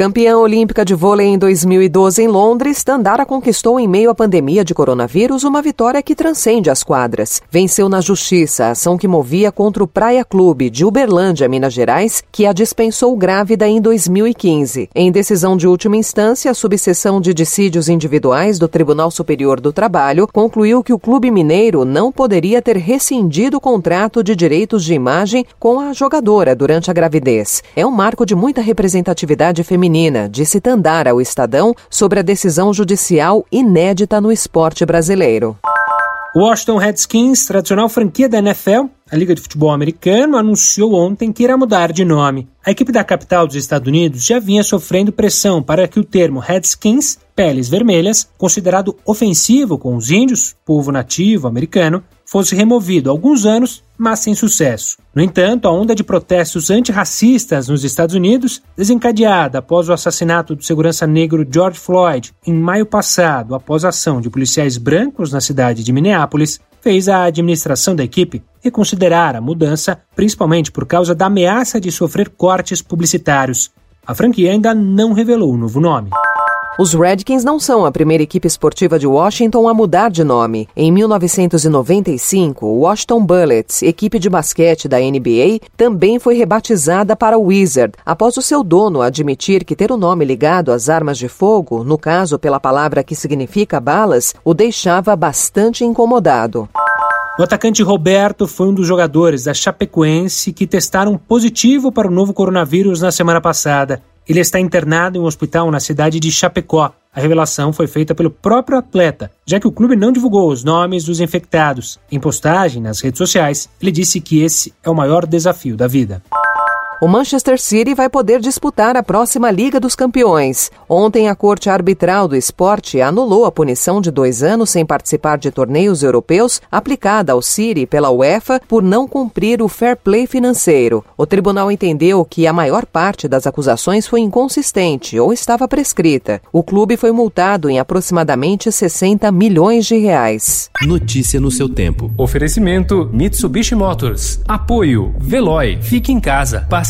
Campeã olímpica de vôlei em 2012 em Londres, Tandara conquistou em meio à pandemia de coronavírus uma vitória que transcende as quadras. Venceu na justiça a ação que movia contra o Praia Clube de Uberlândia, Minas Gerais, que a dispensou grávida em 2015. Em decisão de última instância, a subseção de dissídios individuais do Tribunal Superior do Trabalho concluiu que o clube mineiro não poderia ter rescindido o contrato de direitos de imagem com a jogadora durante a gravidez. É um marco de muita representatividade feminina feminina, disse Tandara ao Estadão sobre a decisão judicial inédita no esporte brasileiro. Washington Redskins, tradicional franquia da NFL, a Liga de Futebol Americano, anunciou ontem que irá mudar de nome. A equipe da capital dos Estados Unidos já vinha sofrendo pressão para que o termo Redskins, peles vermelhas, considerado ofensivo com os índios, povo nativo americano, fosse removido há alguns anos, mas sem sucesso. No entanto, a onda de protestos antirracistas nos Estados Unidos, desencadeada após o assassinato do segurança negro George Floyd em maio passado, após a ação de policiais brancos na cidade de Minneapolis, fez a administração da equipe reconsiderar a mudança, principalmente por causa da ameaça de sofrer cortes publicitários. A franquia ainda não revelou o novo nome. Os Redskins não são a primeira equipe esportiva de Washington a mudar de nome. Em 1995, o Washington Bullets, equipe de basquete da NBA, também foi rebatizada para Wizard, após o seu dono admitir que ter o nome ligado às armas de fogo, no caso pela palavra que significa balas, o deixava bastante incomodado. O atacante Roberto foi um dos jogadores da Chapecoense que testaram positivo para o novo coronavírus na semana passada. Ele está internado em um hospital na cidade de Chapecó. A revelação foi feita pelo próprio atleta, já que o clube não divulgou os nomes dos infectados. Em postagem nas redes sociais, ele disse que esse é o maior desafio da vida o Manchester City vai poder disputar a próxima Liga dos Campeões. Ontem, a Corte Arbitral do Esporte anulou a punição de dois anos sem participar de torneios europeus aplicada ao City pela UEFA por não cumprir o fair play financeiro. O tribunal entendeu que a maior parte das acusações foi inconsistente ou estava prescrita. O clube foi multado em aproximadamente 60 milhões de reais. Notícia no seu tempo. Oferecimento Mitsubishi Motors. Apoio Veloy. Fique em casa. Passe